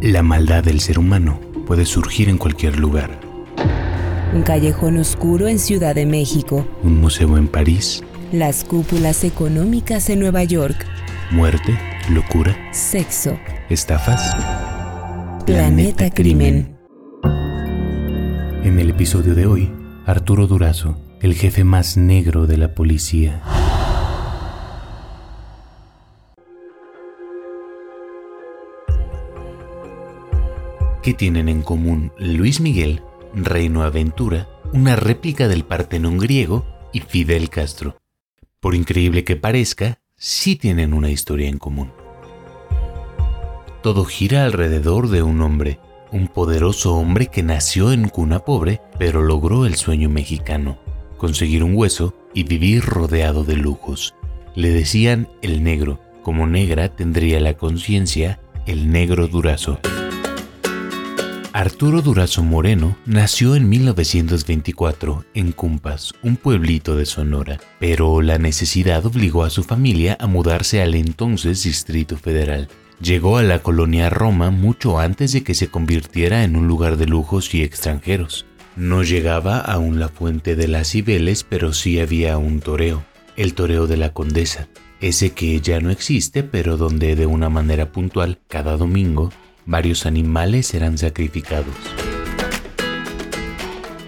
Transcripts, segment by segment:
La maldad del ser humano puede surgir en cualquier lugar. Un callejón oscuro en Ciudad de México. Un museo en París. Las cúpulas económicas en Nueva York. Muerte, locura, Sexo. estafas. Planeta Crimen. En el episodio de hoy, Arturo Durazo, el jefe más negro de la policía. ¿Qué tienen en común Luis Miguel, Reino Aventura, una réplica del Partenón griego y Fidel Castro? Por increíble que parezca, sí tienen una historia en común. Todo gira alrededor de un hombre, un poderoso hombre que nació en cuna pobre, pero logró el sueño mexicano, conseguir un hueso y vivir rodeado de lujos. Le decían el negro, como negra tendría la conciencia el negro durazo. Arturo Durazo Moreno nació en 1924 en Cumpas, un pueblito de Sonora, pero la necesidad obligó a su familia a mudarse al entonces Distrito Federal. Llegó a la colonia Roma mucho antes de que se convirtiera en un lugar de lujos y extranjeros. No llegaba aún la fuente de las Cibeles, pero sí había un toreo, el toreo de la Condesa, ese que ya no existe, pero donde de una manera puntual, cada domingo, varios animales eran sacrificados.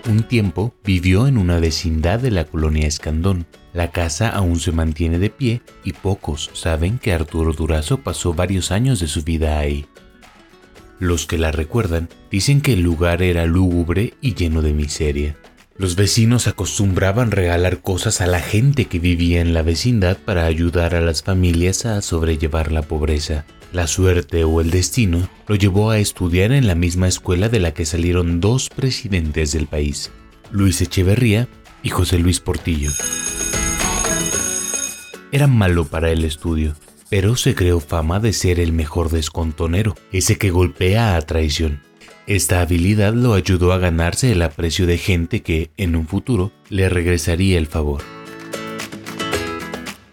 Un tiempo vivió en una vecindad de la colonia Escandón. La casa aún se mantiene de pie y pocos saben que Arturo Durazo pasó varios años de su vida ahí. Los que la recuerdan dicen que el lugar era lúgubre y lleno de miseria. Los vecinos acostumbraban regalar cosas a la gente que vivía en la vecindad para ayudar a las familias a sobrellevar la pobreza. La suerte o el destino lo llevó a estudiar en la misma escuela de la que salieron dos presidentes del país, Luis Echeverría y José Luis Portillo. Era malo para el estudio, pero se creó fama de ser el mejor descontonero, ese que golpea a traición. Esta habilidad lo ayudó a ganarse el aprecio de gente que, en un futuro, le regresaría el favor.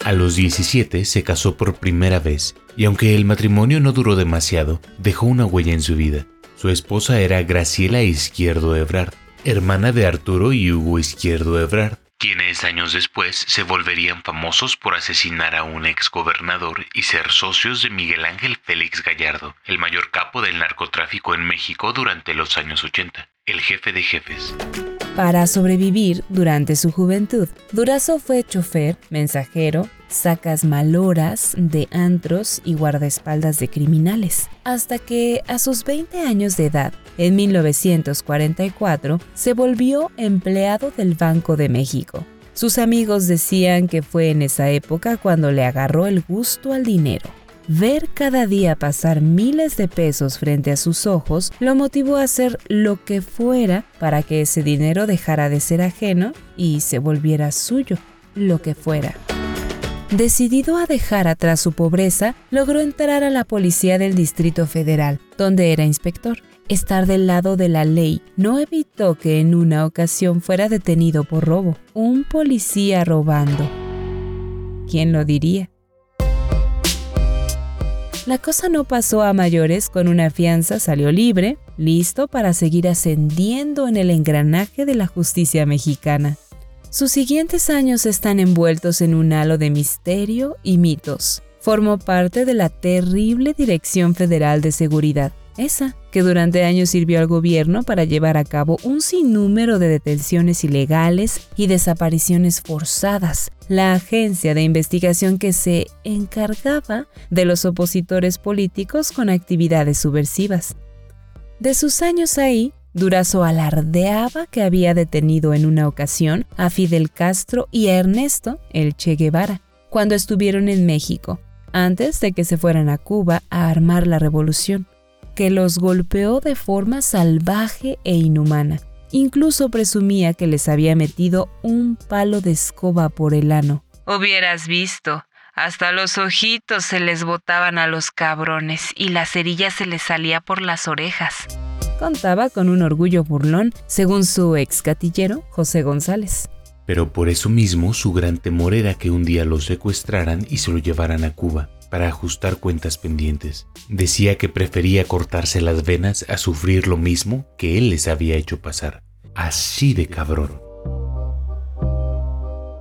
A los 17 se casó por primera vez y aunque el matrimonio no duró demasiado, dejó una huella en su vida. Su esposa era Graciela Izquierdo Ebrard, hermana de Arturo y Hugo Izquierdo Ebrard, quienes años después se volverían famosos por asesinar a un exgobernador y ser socios de Miguel Ángel Félix Gallardo, el mayor capo del narcotráfico en México durante los años 80, el jefe de jefes. Para sobrevivir durante su juventud, Durazo fue chofer, mensajero, sacas maloras de antros y guardaespaldas de criminales, hasta que a sus 20 años de edad, en 1944, se volvió empleado del Banco de México. Sus amigos decían que fue en esa época cuando le agarró el gusto al dinero. Ver cada día pasar miles de pesos frente a sus ojos lo motivó a hacer lo que fuera para que ese dinero dejara de ser ajeno y se volviera suyo, lo que fuera. Decidido a dejar atrás su pobreza, logró entrar a la policía del Distrito Federal, donde era inspector. Estar del lado de la ley no evitó que en una ocasión fuera detenido por robo. Un policía robando. ¿Quién lo diría? La cosa no pasó a mayores, con una fianza salió libre, listo para seguir ascendiendo en el engranaje de la justicia mexicana. Sus siguientes años están envueltos en un halo de misterio y mitos. Formó parte de la terrible Dirección Federal de Seguridad, esa que durante años sirvió al gobierno para llevar a cabo un sinnúmero de detenciones ilegales y desapariciones forzadas, la agencia de investigación que se encargaba de los opositores políticos con actividades subversivas. De sus años ahí, Durazo alardeaba que había detenido en una ocasión a Fidel Castro y a Ernesto, el Che Guevara, cuando estuvieron en México, antes de que se fueran a Cuba a armar la revolución, que los golpeó de forma salvaje e inhumana. Incluso presumía que les había metido un palo de escoba por el ano. Hubieras visto, hasta los ojitos se les botaban a los cabrones y la cerilla se les salía por las orejas. Contaba con un orgullo burlón, según su ex gatillero, José González. Pero por eso mismo su gran temor era que un día lo secuestraran y se lo llevaran a Cuba. Para ajustar cuentas pendientes. Decía que prefería cortarse las venas a sufrir lo mismo que él les había hecho pasar. Así de cabrón.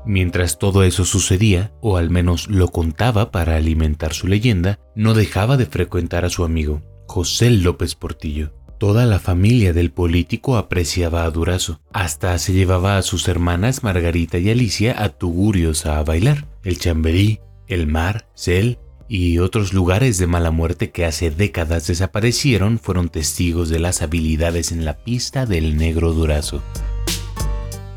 Mientras todo eso sucedía, o al menos lo contaba para alimentar su leyenda, no dejaba de frecuentar a su amigo, José López Portillo. Toda la familia del político apreciaba a Durazo. Hasta se llevaba a sus hermanas Margarita y Alicia a Tugurios a bailar. El Chamberí, el Mar, Cel y otros lugares de mala muerte que hace décadas desaparecieron fueron testigos de las habilidades en la pista del negro Durazo.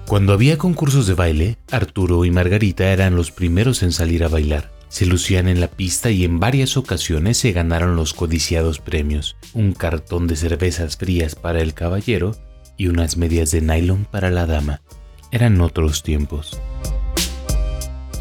Cuando había concursos de baile, Arturo y Margarita eran los primeros en salir a bailar. Se lucían en la pista y en varias ocasiones se ganaron los codiciados premios, un cartón de cervezas frías para el caballero y unas medias de nylon para la dama. Eran otros tiempos.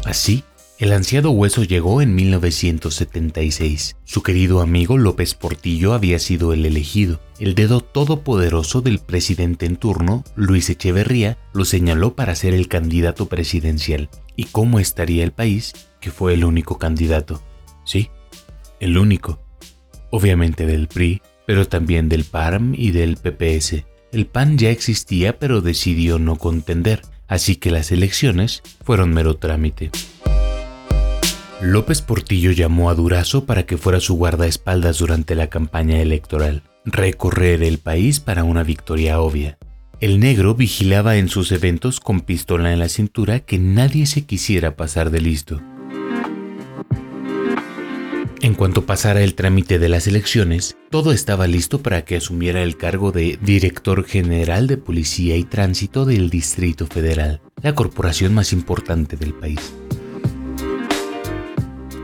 Así, el ansiado hueso llegó en 1976. Su querido amigo López Portillo había sido el elegido. El dedo todopoderoso del presidente en turno, Luis Echeverría, lo señaló para ser el candidato presidencial. ¿Y cómo estaría el país que fue el único candidato? Sí, el único. Obviamente del PRI, pero también del PARM y del PPS. El PAN ya existía pero decidió no contender, así que las elecciones fueron mero trámite. López Portillo llamó a Durazo para que fuera su guardaespaldas durante la campaña electoral, recorrer el país para una victoria obvia. El negro vigilaba en sus eventos con pistola en la cintura que nadie se quisiera pasar de listo. En cuanto pasara el trámite de las elecciones, todo estaba listo para que asumiera el cargo de Director General de Policía y Tránsito del Distrito Federal, la corporación más importante del país.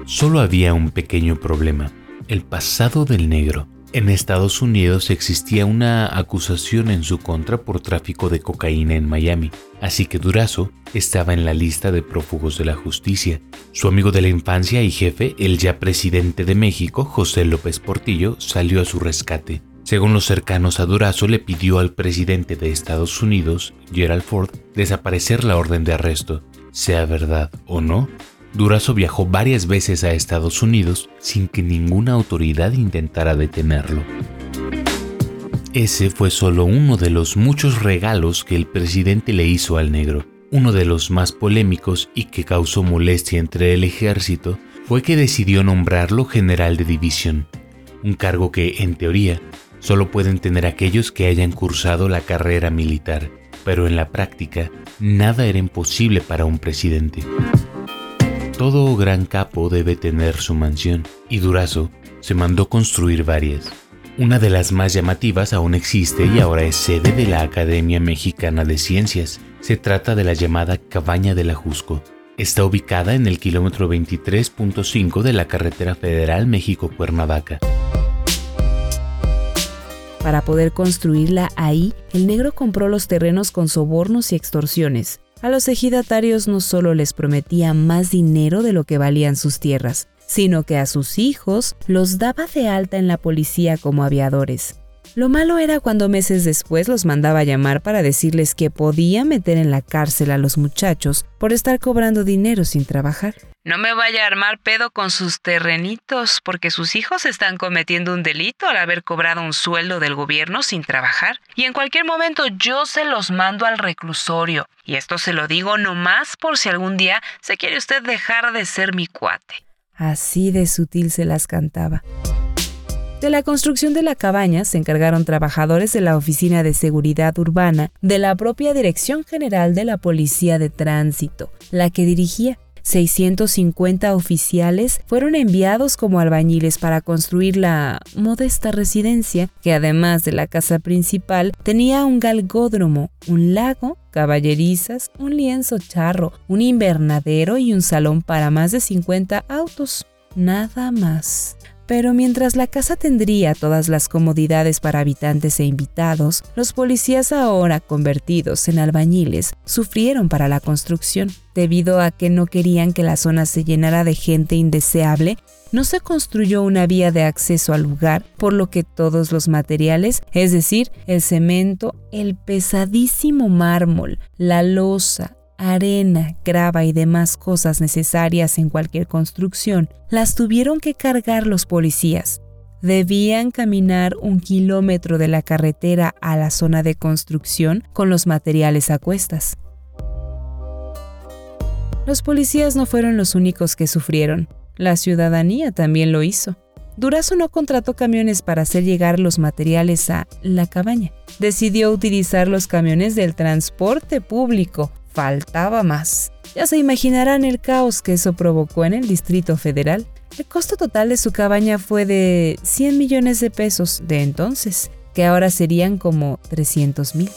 Solo había un pequeño problema, el pasado del negro. En Estados Unidos existía una acusación en su contra por tráfico de cocaína en Miami, así que Durazo estaba en la lista de prófugos de la justicia. Su amigo de la infancia y jefe, el ya presidente de México, José López Portillo, salió a su rescate. Según los cercanos a Durazo, le pidió al presidente de Estados Unidos, Gerald Ford, desaparecer la orden de arresto. Sea verdad o no, Durazo viajó varias veces a Estados Unidos sin que ninguna autoridad intentara detenerlo. Ese fue solo uno de los muchos regalos que el presidente le hizo al negro. Uno de los más polémicos y que causó molestia entre el ejército fue que decidió nombrarlo general de división, un cargo que, en teoría, solo pueden tener aquellos que hayan cursado la carrera militar, pero en la práctica nada era imposible para un presidente. Todo gran capo debe tener su mansión, y Durazo se mandó construir varias. Una de las más llamativas aún existe y ahora es sede de la Academia Mexicana de Ciencias. Se trata de la llamada Cabaña del Ajusco. Está ubicada en el kilómetro 23.5 de la carretera federal México-Cuernavaca. Para poder construirla ahí, el negro compró los terrenos con sobornos y extorsiones. A los ejidatarios no solo les prometía más dinero de lo que valían sus tierras, sino que a sus hijos los daba de alta en la policía como aviadores. Lo malo era cuando meses después los mandaba llamar para decirles que podía meter en la cárcel a los muchachos por estar cobrando dinero sin trabajar. No me vaya a armar pedo con sus terrenitos, porque sus hijos están cometiendo un delito al haber cobrado un sueldo del gobierno sin trabajar. Y en cualquier momento yo se los mando al reclusorio. Y esto se lo digo nomás por si algún día se quiere usted dejar de ser mi cuate. Así de sutil se las cantaba. De la construcción de la cabaña se encargaron trabajadores de la Oficina de Seguridad Urbana de la propia Dirección General de la Policía de Tránsito, la que dirigía 650 oficiales fueron enviados como albañiles para construir la modesta residencia, que además de la casa principal tenía un galgódromo, un lago, caballerizas, un lienzo charro, un invernadero y un salón para más de 50 autos. Nada más. Pero mientras la casa tendría todas las comodidades para habitantes e invitados, los policías ahora convertidos en albañiles sufrieron para la construcción. Debido a que no querían que la zona se llenara de gente indeseable, no se construyó una vía de acceso al lugar, por lo que todos los materiales, es decir, el cemento, el pesadísimo mármol, la losa, arena, grava y demás cosas necesarias en cualquier construcción, las tuvieron que cargar los policías. Debían caminar un kilómetro de la carretera a la zona de construcción con los materiales a cuestas. Los policías no fueron los únicos que sufrieron, la ciudadanía también lo hizo. Durazo no contrató camiones para hacer llegar los materiales a la cabaña. Decidió utilizar los camiones del transporte público. Faltaba más. Ya se imaginarán el caos que eso provocó en el Distrito Federal. El costo total de su cabaña fue de 100 millones de pesos de entonces, que ahora serían como 300 mil.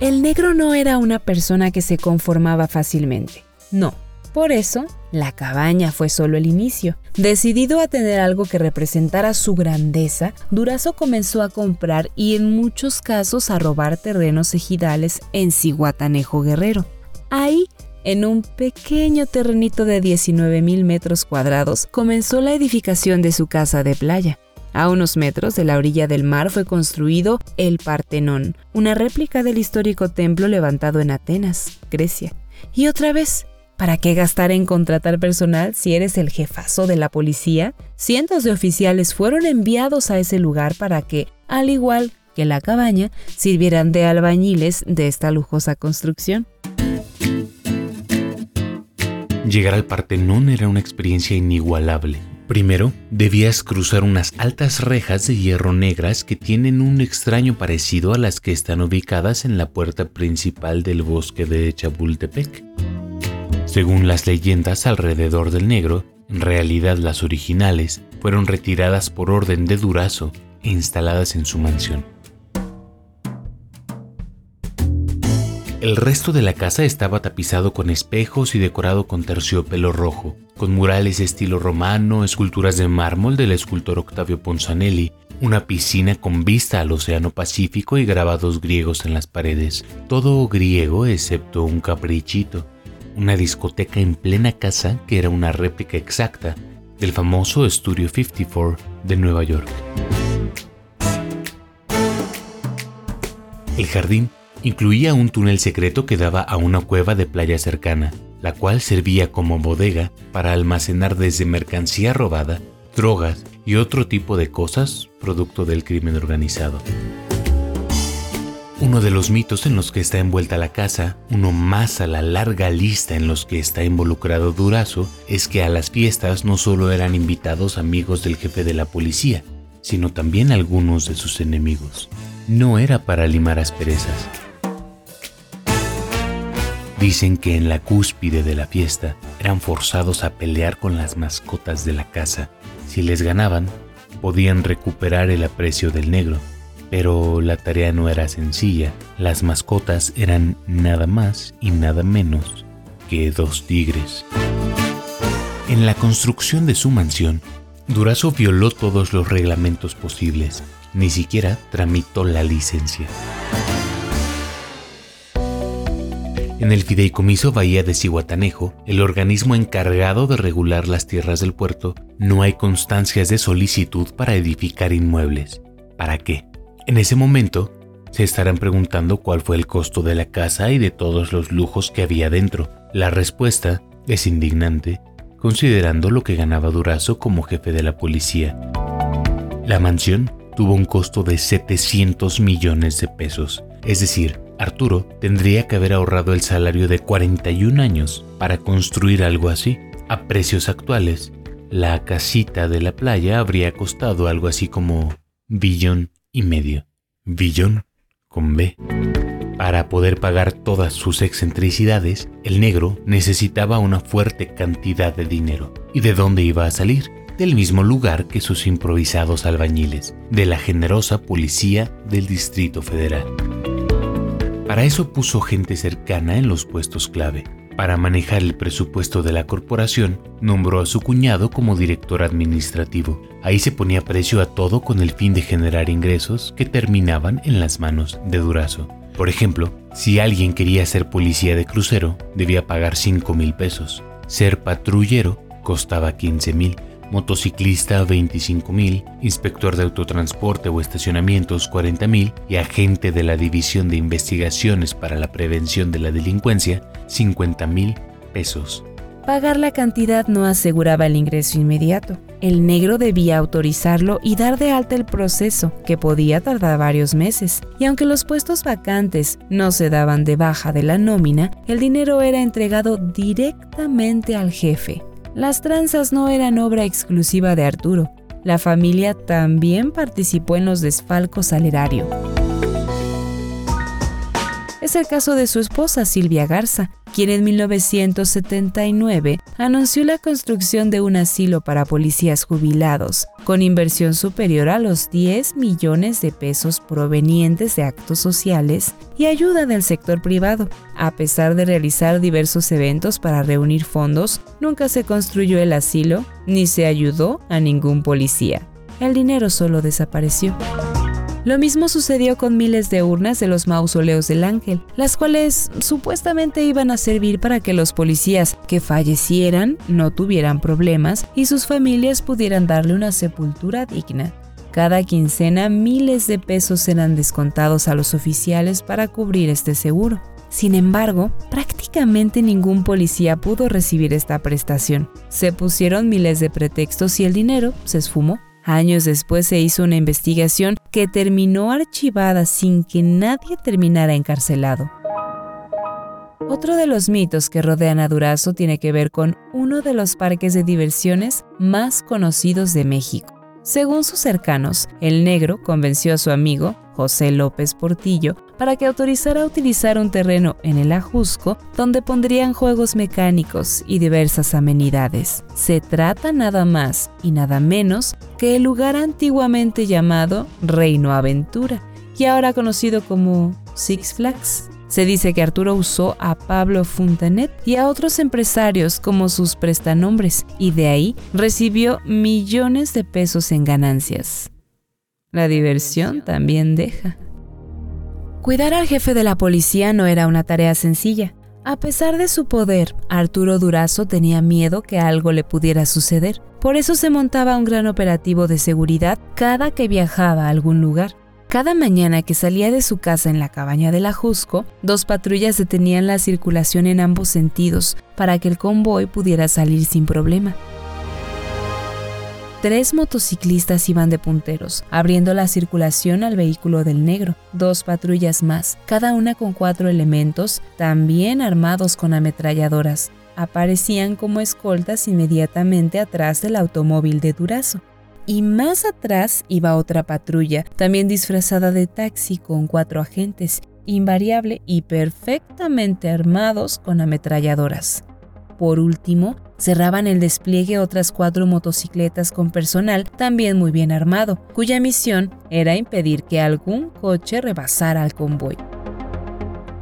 El negro no era una persona que se conformaba fácilmente. No, por eso, la cabaña fue solo el inicio. Decidido a tener algo que representara su grandeza, Durazo comenzó a comprar y en muchos casos a robar terrenos ejidales en Cihuatanejo Guerrero. Ahí, en un pequeño terrenito de 19 mil metros cuadrados, comenzó la edificación de su casa de playa. A unos metros de la orilla del mar fue construido el Partenón, una réplica del histórico templo levantado en Atenas, Grecia. Y otra vez, ¿Para qué gastar en contratar personal si eres el jefazo de la policía? Cientos de oficiales fueron enviados a ese lugar para que, al igual que la cabaña, sirvieran de albañiles de esta lujosa construcción. Llegar al Partenón era una experiencia inigualable. Primero, debías cruzar unas altas rejas de hierro negras que tienen un extraño parecido a las que están ubicadas en la puerta principal del bosque de Chapultepec. Según las leyendas alrededor del negro, en realidad las originales fueron retiradas por orden de Durazo e instaladas en su mansión. El resto de la casa estaba tapizado con espejos y decorado con terciopelo rojo, con murales estilo romano, esculturas de mármol del escultor Octavio Ponzanelli, una piscina con vista al Océano Pacífico y grabados griegos en las paredes. Todo griego excepto un caprichito una discoteca en plena casa que era una réplica exacta del famoso Studio 54 de Nueva York. El jardín incluía un túnel secreto que daba a una cueva de playa cercana, la cual servía como bodega para almacenar desde mercancía robada, drogas y otro tipo de cosas producto del crimen organizado. Uno de los mitos en los que está envuelta la casa, uno más a la larga lista en los que está involucrado Durazo, es que a las fiestas no solo eran invitados amigos del jefe de la policía, sino también algunos de sus enemigos. No era para limar asperezas. Dicen que en la cúspide de la fiesta eran forzados a pelear con las mascotas de la casa. Si les ganaban, podían recuperar el aprecio del negro pero la tarea no era sencilla. Las mascotas eran nada más y nada menos que dos tigres. En la construcción de su mansión, Durazo violó todos los reglamentos posibles. Ni siquiera tramitó la licencia. En el fideicomiso Bahía de Cihuatanejo, el organismo encargado de regular las tierras del puerto, no hay constancias de solicitud para edificar inmuebles. ¿Para qué? En ese momento, se estarán preguntando cuál fue el costo de la casa y de todos los lujos que había dentro. La respuesta es indignante, considerando lo que ganaba Durazo como jefe de la policía. La mansión tuvo un costo de 700 millones de pesos, es decir, Arturo tendría que haber ahorrado el salario de 41 años para construir algo así. A precios actuales, la casita de la playa habría costado algo así como billón y medio, billón con B. Para poder pagar todas sus excentricidades, el negro necesitaba una fuerte cantidad de dinero. ¿Y de dónde iba a salir? Del mismo lugar que sus improvisados albañiles, de la generosa policía del Distrito Federal. Para eso puso gente cercana en los puestos clave, para manejar el presupuesto de la corporación, nombró a su cuñado como director administrativo. Ahí se ponía precio a todo con el fin de generar ingresos que terminaban en las manos de Durazo. Por ejemplo, si alguien quería ser policía de crucero, debía pagar 5 mil pesos. Ser patrullero costaba 15 mil. motociclista 25.000, inspector de autotransporte o estacionamientos 40.000 y agente de la División de Investigaciones para la Prevención de la Delincuencia 50.000 pesos. Pagar la cantidad no aseguraba el ingreso inmediato. El negro debía autorizarlo y dar de alta el proceso, que podía tardar varios meses. Y aunque los puestos vacantes no se daban de baja de la nómina, el dinero era entregado directamente al jefe. Las tranzas no eran obra exclusiva de Arturo. La familia también participó en los desfalcos al erario. Es el caso de su esposa Silvia Garza, quien en 1979 anunció la construcción de un asilo para policías jubilados, con inversión superior a los 10 millones de pesos provenientes de actos sociales y ayuda del sector privado. A pesar de realizar diversos eventos para reunir fondos, nunca se construyó el asilo ni se ayudó a ningún policía. El dinero solo desapareció. Lo mismo sucedió con miles de urnas de los mausoleos del ángel, las cuales supuestamente iban a servir para que los policías que fallecieran no tuvieran problemas y sus familias pudieran darle una sepultura digna. Cada quincena miles de pesos eran descontados a los oficiales para cubrir este seguro. Sin embargo, prácticamente ningún policía pudo recibir esta prestación. Se pusieron miles de pretextos y el dinero se esfumó. Años después se hizo una investigación que terminó archivada sin que nadie terminara encarcelado. Otro de los mitos que rodean a Durazo tiene que ver con uno de los parques de diversiones más conocidos de México. Según sus cercanos, el negro convenció a su amigo, José López Portillo, para que autorizara utilizar un terreno en el Ajusco donde pondrían juegos mecánicos y diversas amenidades. Se trata nada más y nada menos que el lugar antiguamente llamado Reino Aventura y ahora conocido como Six Flags. Se dice que Arturo usó a Pablo Fontanet y a otros empresarios como sus prestanombres y de ahí recibió millones de pesos en ganancias. La diversión también deja. Cuidar al jefe de la policía no era una tarea sencilla. A pesar de su poder, Arturo Durazo tenía miedo que algo le pudiera suceder. Por eso se montaba un gran operativo de seguridad cada que viajaba a algún lugar. Cada mañana que salía de su casa en la cabaña de la Jusco, dos patrullas detenían la circulación en ambos sentidos para que el convoy pudiera salir sin problema. Tres motociclistas iban de punteros, abriendo la circulación al vehículo del negro. Dos patrullas más, cada una con cuatro elementos, también armados con ametralladoras, aparecían como escoltas inmediatamente atrás del automóvil de Durazo y más atrás iba otra patrulla, también disfrazada de taxi con cuatro agentes, invariable y perfectamente armados con ametralladoras. Por último, cerraban el despliegue otras cuatro motocicletas con personal también muy bien armado, cuya misión era impedir que algún coche rebasara al convoy.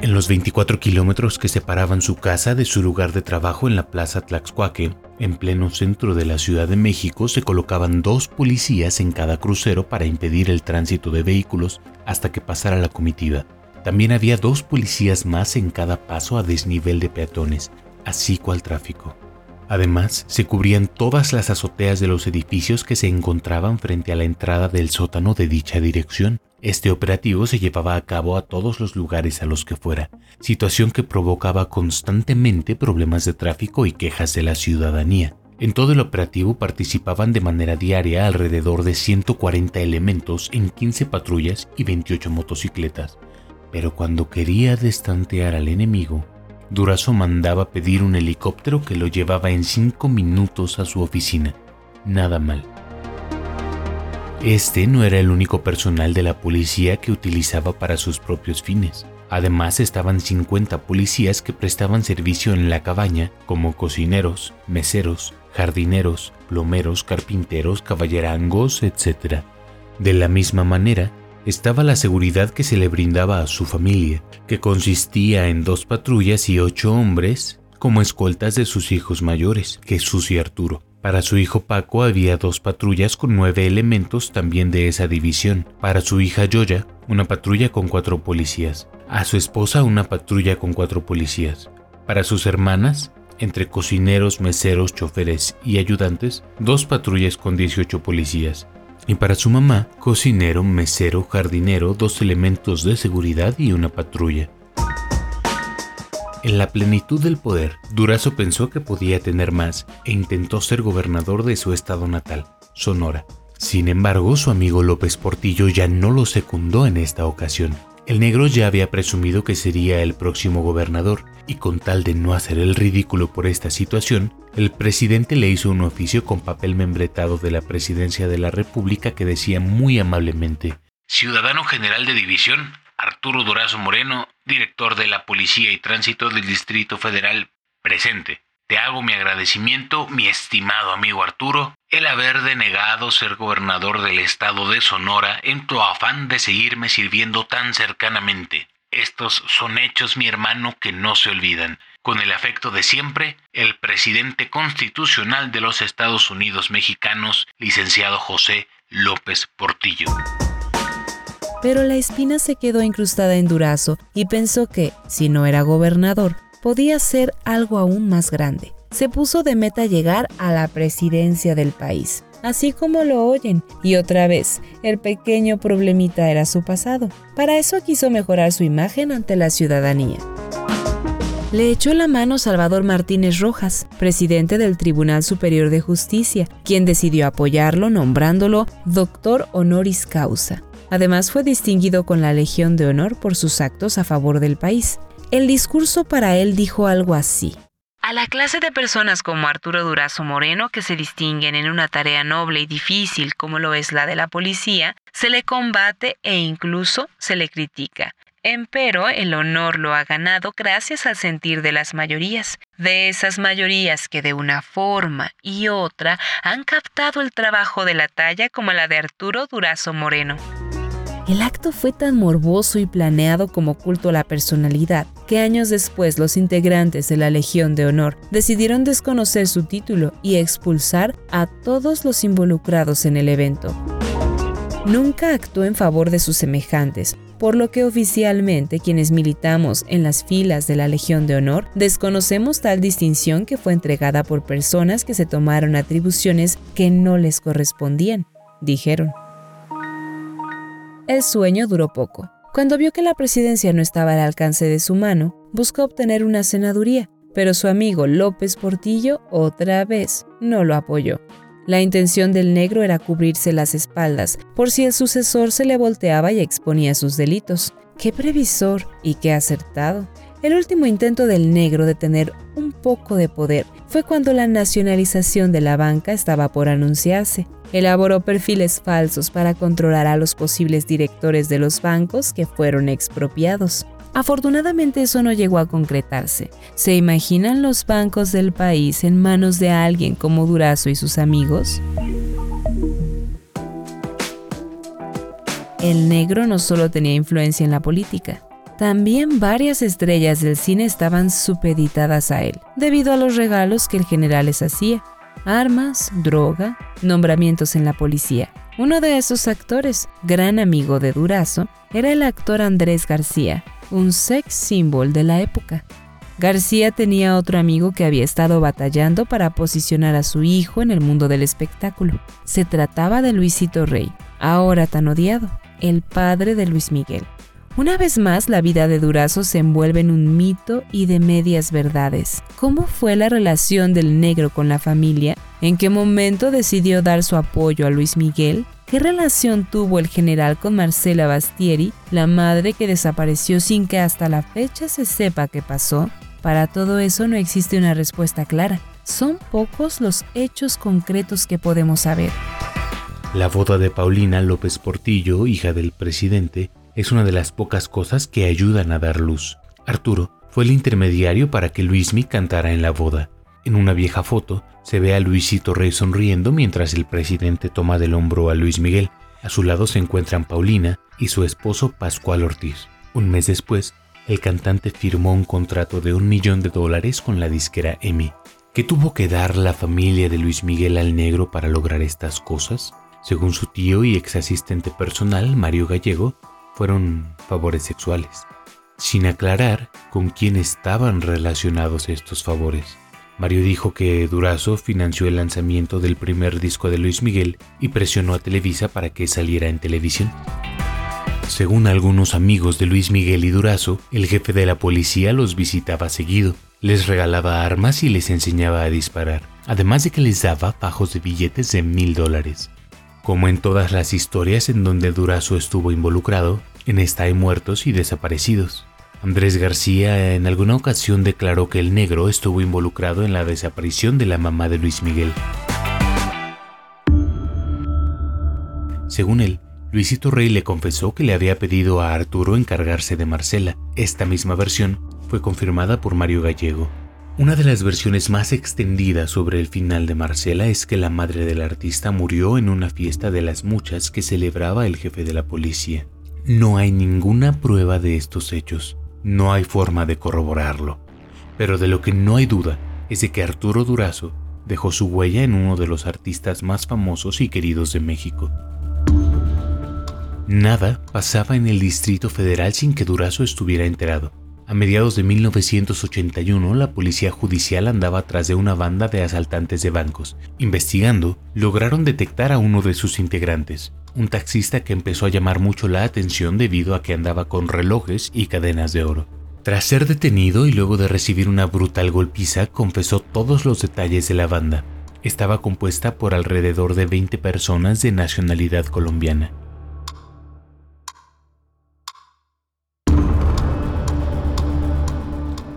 En los 24 kilómetros que separaban su casa de su lugar de trabajo en la Plaza Tlaxcuaque, en pleno centro de la Ciudad de México, se colocaban dos policías en cada crucero para impedir el tránsito de vehículos hasta que pasara la comitiva. También había dos policías más en cada paso a desnivel de peatones, así cual tráfico. Además, se cubrían todas las azoteas de los edificios que se encontraban frente a la entrada del sótano de dicha dirección. Este operativo se llevaba a cabo a todos los lugares a los que fuera, situación que provocaba constantemente problemas de tráfico y quejas de la ciudadanía. En todo el operativo participaban de manera diaria alrededor de 140 elementos en 15 patrullas y 28 motocicletas. Pero cuando quería destantear al enemigo, Durazo mandaba pedir un helicóptero que lo llevaba en 5 minutos a su oficina. Nada mal. Este no era el único personal de la policía que utilizaba para sus propios fines. Además estaban 50 policías que prestaban servicio en la cabaña como cocineros, meseros, jardineros, plomeros, carpinteros, caballerangos, etc. De la misma manera, estaba la seguridad que se le brindaba a su familia, que consistía en dos patrullas y ocho hombres como escoltas de sus hijos mayores, Jesús y Arturo. Para su hijo Paco había dos patrullas con nueve elementos también de esa división. Para su hija Yoya, una patrulla con cuatro policías. A su esposa una patrulla con cuatro policías. Para sus hermanas, entre cocineros, meseros, choferes y ayudantes, dos patrullas con 18 policías. Y para su mamá, cocinero, mesero, jardinero, dos elementos de seguridad y una patrulla. En la plenitud del poder, Durazo pensó que podía tener más e intentó ser gobernador de su estado natal, Sonora. Sin embargo, su amigo López Portillo ya no lo secundó en esta ocasión. El negro ya había presumido que sería el próximo gobernador, y con tal de no hacer el ridículo por esta situación, el presidente le hizo un oficio con papel membretado de la presidencia de la República que decía muy amablemente, Ciudadano General de División, Arturo Durazo Moreno, director de la Policía y Tránsito del Distrito Federal, presente. Te hago mi agradecimiento, mi estimado amigo Arturo, el haber denegado ser gobernador del estado de Sonora en tu afán de seguirme sirviendo tan cercanamente. Estos son hechos, mi hermano, que no se olvidan. Con el afecto de siempre, el presidente constitucional de los Estados Unidos mexicanos, licenciado José López Portillo. Pero la espina se quedó incrustada en Durazo y pensó que, si no era gobernador, podía ser algo aún más grande. Se puso de meta llegar a la presidencia del país, así como lo oyen, y otra vez, el pequeño problemita era su pasado. Para eso quiso mejorar su imagen ante la ciudadanía. Le echó la mano Salvador Martínez Rojas, presidente del Tribunal Superior de Justicia, quien decidió apoyarlo nombrándolo doctor honoris causa. Además fue distinguido con la Legión de Honor por sus actos a favor del país. El discurso para él dijo algo así. A la clase de personas como Arturo Durazo Moreno, que se distinguen en una tarea noble y difícil como lo es la de la policía, se le combate e incluso se le critica. Empero el honor lo ha ganado gracias al sentir de las mayorías, de esas mayorías que de una forma y otra han captado el trabajo de la talla como la de Arturo Durazo Moreno. El acto fue tan morboso y planeado como culto a la personalidad que años después los integrantes de la Legión de Honor decidieron desconocer su título y expulsar a todos los involucrados en el evento. Nunca actuó en favor de sus semejantes, por lo que oficialmente quienes militamos en las filas de la Legión de Honor desconocemos tal distinción que fue entregada por personas que se tomaron atribuciones que no les correspondían, dijeron. El sueño duró poco. Cuando vio que la presidencia no estaba al alcance de su mano, buscó obtener una senaduría, pero su amigo López Portillo otra vez no lo apoyó. La intención del negro era cubrirse las espaldas por si el sucesor se le volteaba y exponía sus delitos. ¡Qué previsor y qué acertado! El último intento del negro de tener un poco de poder fue cuando la nacionalización de la banca estaba por anunciarse. Elaboró perfiles falsos para controlar a los posibles directores de los bancos que fueron expropiados. Afortunadamente eso no llegó a concretarse. ¿Se imaginan los bancos del país en manos de alguien como Durazo y sus amigos? El negro no solo tenía influencia en la política, también varias estrellas del cine estaban supeditadas a él, debido a los regalos que el general les hacía armas, droga, nombramientos en la policía. Uno de esos actores, gran amigo de Durazo, era el actor Andrés García, un sex symbol de la época. García tenía otro amigo que había estado batallando para posicionar a su hijo en el mundo del espectáculo. Se trataba de Luisito Rey, ahora tan odiado, el padre de Luis Miguel. Una vez más, la vida de Durazo se envuelve en un mito y de medias verdades. ¿Cómo fue la relación del negro con la familia? ¿En qué momento decidió dar su apoyo a Luis Miguel? ¿Qué relación tuvo el general con Marcela Bastieri, la madre que desapareció sin que hasta la fecha se sepa qué pasó? Para todo eso no existe una respuesta clara. Son pocos los hechos concretos que podemos saber. La boda de Paulina López Portillo, hija del presidente, es una de las pocas cosas que ayudan a dar luz. Arturo fue el intermediario para que Luismi cantara en la boda. En una vieja foto se ve a Luisito Rey sonriendo mientras el presidente toma del hombro a Luis Miguel. A su lado se encuentran Paulina y su esposo Pascual Ortiz. Un mes después, el cantante firmó un contrato de un millón de dólares con la disquera EMI. ¿Qué tuvo que dar la familia de Luis Miguel al negro para lograr estas cosas? Según su tío y ex asistente personal, Mario Gallego, fueron favores sexuales, sin aclarar con quién estaban relacionados estos favores. Mario dijo que Durazo financió el lanzamiento del primer disco de Luis Miguel y presionó a Televisa para que saliera en televisión. Según algunos amigos de Luis Miguel y Durazo, el jefe de la policía los visitaba seguido, les regalaba armas y les enseñaba a disparar, además de que les daba pajos de billetes de mil dólares. Como en todas las historias en donde Durazo estuvo involucrado, en esta hay muertos y desaparecidos. Andrés García en alguna ocasión declaró que el negro estuvo involucrado en la desaparición de la mamá de Luis Miguel. Según él, Luisito Rey le confesó que le había pedido a Arturo encargarse de Marcela. Esta misma versión fue confirmada por Mario Gallego. Una de las versiones más extendidas sobre el final de Marcela es que la madre del artista murió en una fiesta de las muchas que celebraba el jefe de la policía. No hay ninguna prueba de estos hechos. No hay forma de corroborarlo, pero de lo que no hay duda es de que Arturo Durazo dejó su huella en uno de los artistas más famosos y queridos de México. Nada pasaba en el Distrito Federal sin que Durazo estuviera enterado. A mediados de 1981, la policía judicial andaba tras de una banda de asaltantes de bancos. Investigando, lograron detectar a uno de sus integrantes, un taxista que empezó a llamar mucho la atención debido a que andaba con relojes y cadenas de oro. Tras ser detenido y luego de recibir una brutal golpiza, confesó todos los detalles de la banda. Estaba compuesta por alrededor de 20 personas de nacionalidad colombiana.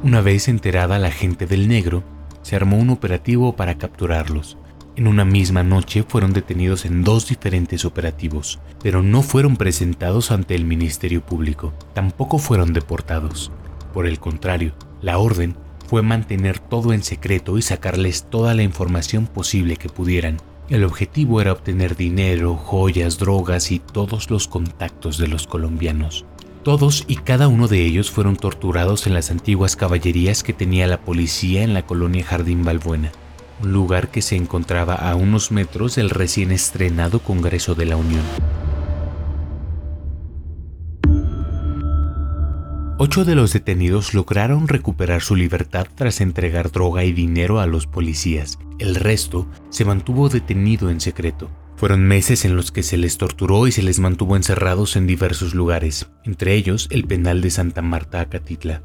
Una vez enterada la gente del negro, se armó un operativo para capturarlos. En una misma noche fueron detenidos en dos diferentes operativos, pero no fueron presentados ante el Ministerio Público, tampoco fueron deportados. Por el contrario, la orden fue mantener todo en secreto y sacarles toda la información posible que pudieran. El objetivo era obtener dinero, joyas, drogas y todos los contactos de los colombianos. Todos y cada uno de ellos fueron torturados en las antiguas caballerías que tenía la policía en la colonia Jardín Balbuena lugar que se encontraba a unos metros del recién estrenado Congreso de la Unión. Ocho de los detenidos lograron recuperar su libertad tras entregar droga y dinero a los policías. El resto se mantuvo detenido en secreto. Fueron meses en los que se les torturó y se les mantuvo encerrados en diversos lugares, entre ellos el penal de Santa Marta Acatitla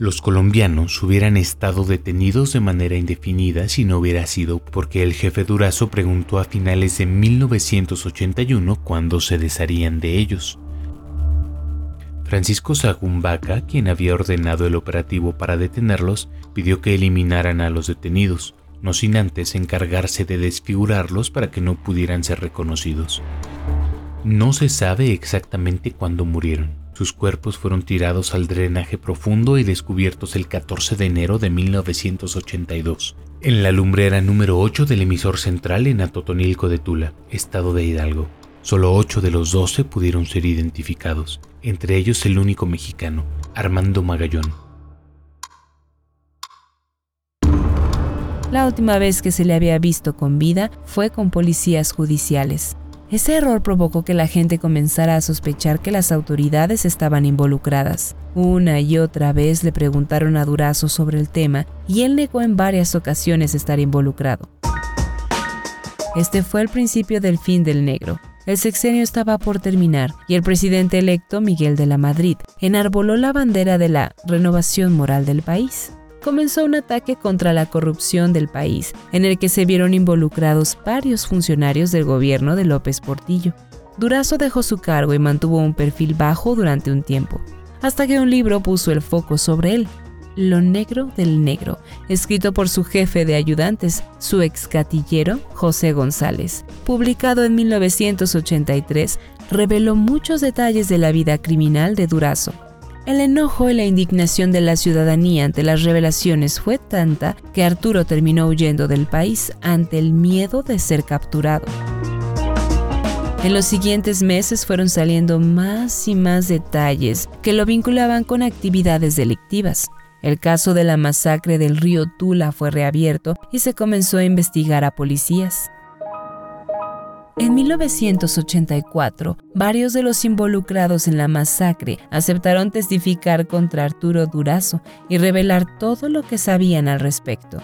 los colombianos hubieran estado detenidos de manera indefinida si no hubiera sido porque el jefe Durazo preguntó a finales de 1981 cuándo se desharían de ellos. Francisco Sagumbaca, quien había ordenado el operativo para detenerlos, pidió que eliminaran a los detenidos, no sin antes encargarse de desfigurarlos para que no pudieran ser reconocidos. No se sabe exactamente cuándo murieron. Sus cuerpos fueron tirados al drenaje profundo y descubiertos el 14 de enero de 1982, en la lumbrera número 8 del emisor central en Atotonilco de Tula, estado de Hidalgo. Solo 8 de los 12 pudieron ser identificados, entre ellos el único mexicano, Armando Magallón. La última vez que se le había visto con vida fue con policías judiciales. Ese error provocó que la gente comenzara a sospechar que las autoridades estaban involucradas. Una y otra vez le preguntaron a Durazo sobre el tema y él negó en varias ocasiones estar involucrado. Este fue el principio del fin del negro. El sexenio estaba por terminar y el presidente electo, Miguel de la Madrid, enarboló la bandera de la renovación moral del país comenzó un ataque contra la corrupción del país, en el que se vieron involucrados varios funcionarios del gobierno de López Portillo. Durazo dejó su cargo y mantuvo un perfil bajo durante un tiempo, hasta que un libro puso el foco sobre él, Lo Negro del Negro, escrito por su jefe de ayudantes, su excatillero, José González. Publicado en 1983, reveló muchos detalles de la vida criminal de Durazo, el enojo y la indignación de la ciudadanía ante las revelaciones fue tanta que Arturo terminó huyendo del país ante el miedo de ser capturado. En los siguientes meses fueron saliendo más y más detalles que lo vinculaban con actividades delictivas. El caso de la masacre del río Tula fue reabierto y se comenzó a investigar a policías. En 1984, varios de los involucrados en la masacre aceptaron testificar contra Arturo Durazo y revelar todo lo que sabían al respecto.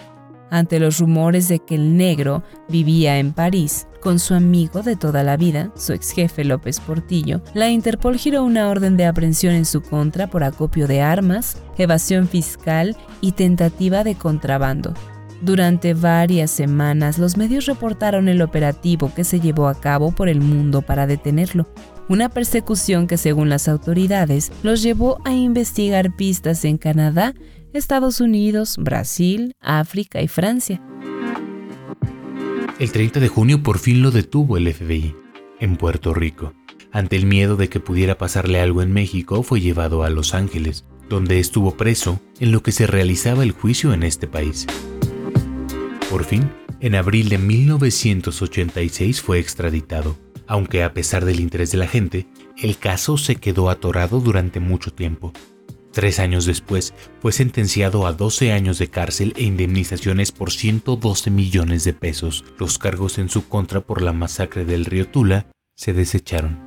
Ante los rumores de que el negro vivía en París con su amigo de toda la vida, su ex jefe López Portillo, la Interpol giró una orden de aprehensión en su contra por acopio de armas, evasión fiscal y tentativa de contrabando. Durante varias semanas los medios reportaron el operativo que se llevó a cabo por el mundo para detenerlo, una persecución que según las autoridades los llevó a investigar pistas en Canadá, Estados Unidos, Brasil, África y Francia. El 30 de junio por fin lo detuvo el FBI, en Puerto Rico. Ante el miedo de que pudiera pasarle algo en México, fue llevado a Los Ángeles, donde estuvo preso en lo que se realizaba el juicio en este país. Por fin, en abril de 1986 fue extraditado, aunque a pesar del interés de la gente, el caso se quedó atorado durante mucho tiempo. Tres años después, fue sentenciado a 12 años de cárcel e indemnizaciones por 112 millones de pesos. Los cargos en su contra por la masacre del río Tula se desecharon.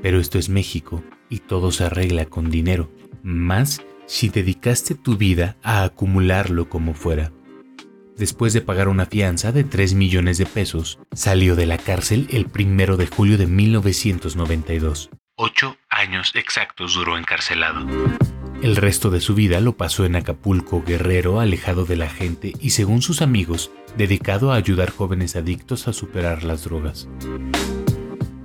Pero esto es México y todo se arregla con dinero, más si dedicaste tu vida a acumularlo como fuera después de pagar una fianza de 3 millones de pesos, salió de la cárcel el 1 de julio de 1992. Ocho años exactos duró encarcelado. El resto de su vida lo pasó en Acapulco, Guerrero, alejado de la gente y, según sus amigos, dedicado a ayudar jóvenes adictos a superar las drogas.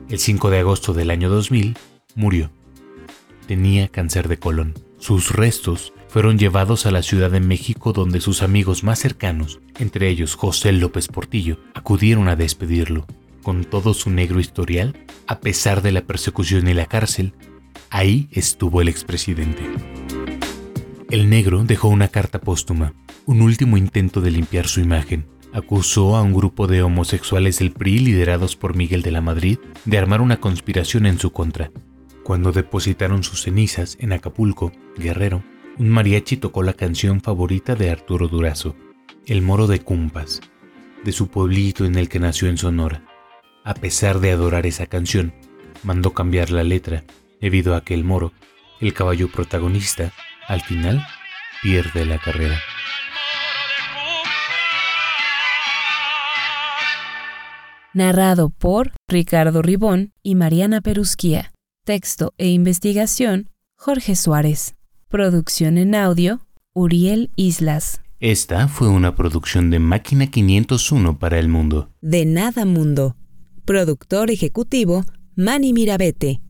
El 5 de agosto del año 2000, murió. Tenía cáncer de colon. Sus restos fueron llevados a la Ciudad de México donde sus amigos más cercanos, entre ellos José López Portillo, acudieron a despedirlo. Con todo su negro historial, a pesar de la persecución y la cárcel, ahí estuvo el expresidente. El negro dejó una carta póstuma, un último intento de limpiar su imagen. Acusó a un grupo de homosexuales del PRI liderados por Miguel de la Madrid de armar una conspiración en su contra. Cuando depositaron sus cenizas en Acapulco, Guerrero, un mariachi tocó la canción favorita de Arturo Durazo, El Moro de Cumpas, de su pueblito en el que nació en Sonora. A pesar de adorar esa canción, mandó cambiar la letra debido a que el moro, el caballo protagonista, al final pierde la carrera. Narrado por Ricardo Ribón y Mariana Perusquía. Texto e investigación, Jorge Suárez. Producción en audio, Uriel Islas. Esta fue una producción de Máquina 501 para el mundo. De Nada Mundo. Productor ejecutivo, Manny Mirabete.